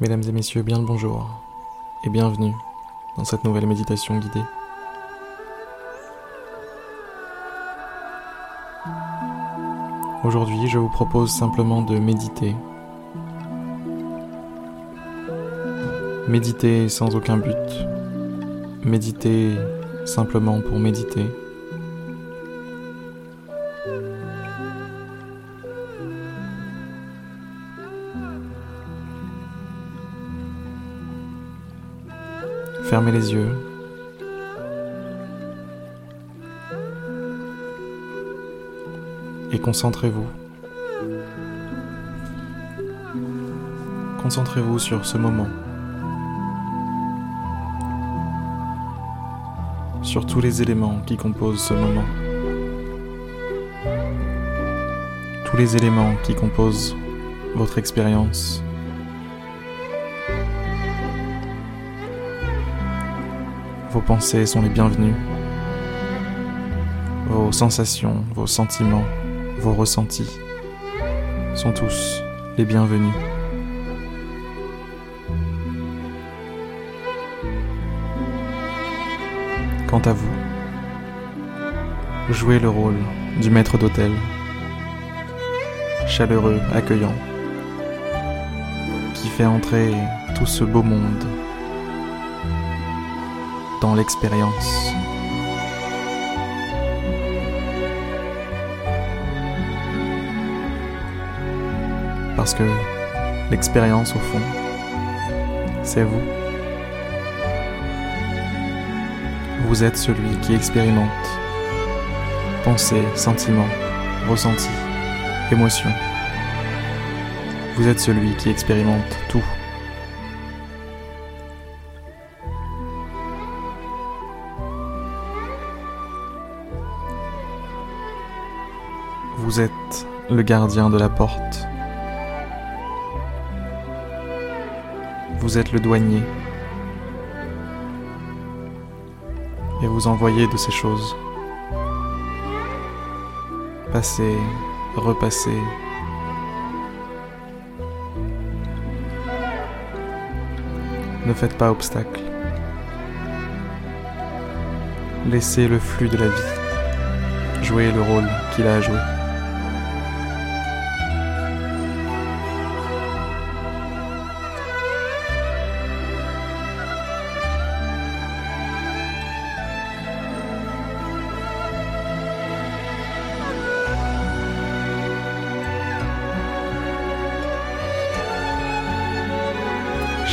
Mesdames et messieurs, bien le bonjour et bienvenue dans cette nouvelle méditation guidée. Aujourd'hui, je vous propose simplement de méditer. Méditer sans aucun but. Méditer simplement pour méditer. Fermez les yeux. Et concentrez-vous. Concentrez-vous sur ce moment. Sur tous les éléments qui composent ce moment. Tous les éléments qui composent votre expérience. Vos pensées sont les bienvenues. Vos sensations, vos sentiments, vos ressentis sont tous les bienvenus. Quant à vous, jouez le rôle du maître d'hôtel, chaleureux, accueillant, qui fait entrer tout ce beau monde dans l'expérience. Parce que l'expérience au fond, c'est vous. Vous êtes celui qui expérimente pensée, sentiments, ressentis, émotions. Vous êtes celui qui expérimente tout. Vous êtes le gardien de la porte. Vous êtes le douanier. Et vous envoyez de ces choses. Passez, repassez. Ne faites pas obstacle. Laissez le flux de la vie jouer le rôle qu'il a à jouer.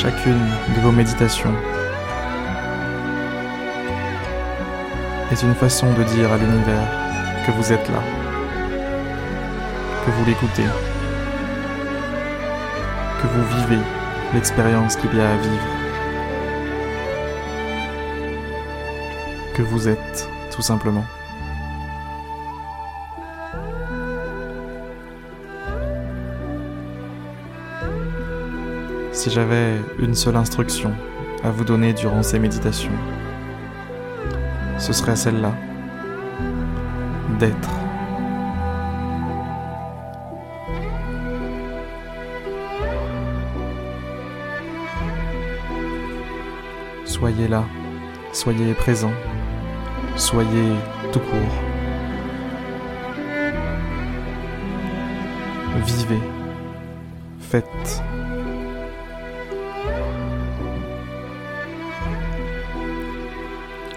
Chacune de vos méditations est une façon de dire à l'univers que vous êtes là, que vous l'écoutez, que vous vivez l'expérience qu'il y a à vivre, que vous êtes tout simplement. Si j'avais une seule instruction à vous donner durant ces méditations, ce serait celle-là, d'être. Soyez là, soyez présent, soyez tout court. Vivez, faites.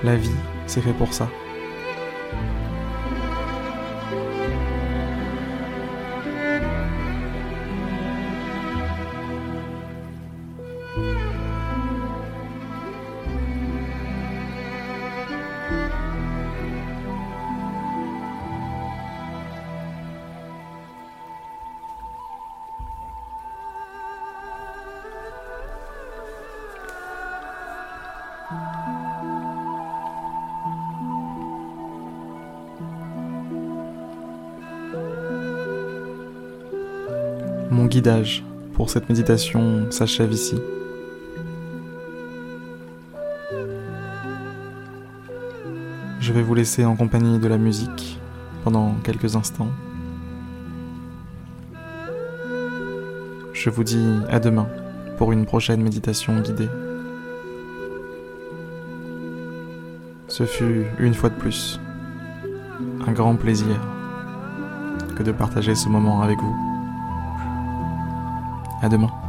La vie, c'est fait pour ça. Mon guidage pour cette méditation s'achève ici. Je vais vous laisser en compagnie de la musique pendant quelques instants. Je vous dis à demain pour une prochaine méditation guidée. Ce fut, une fois de plus, un grand plaisir que de partager ce moment avec vous. À demain.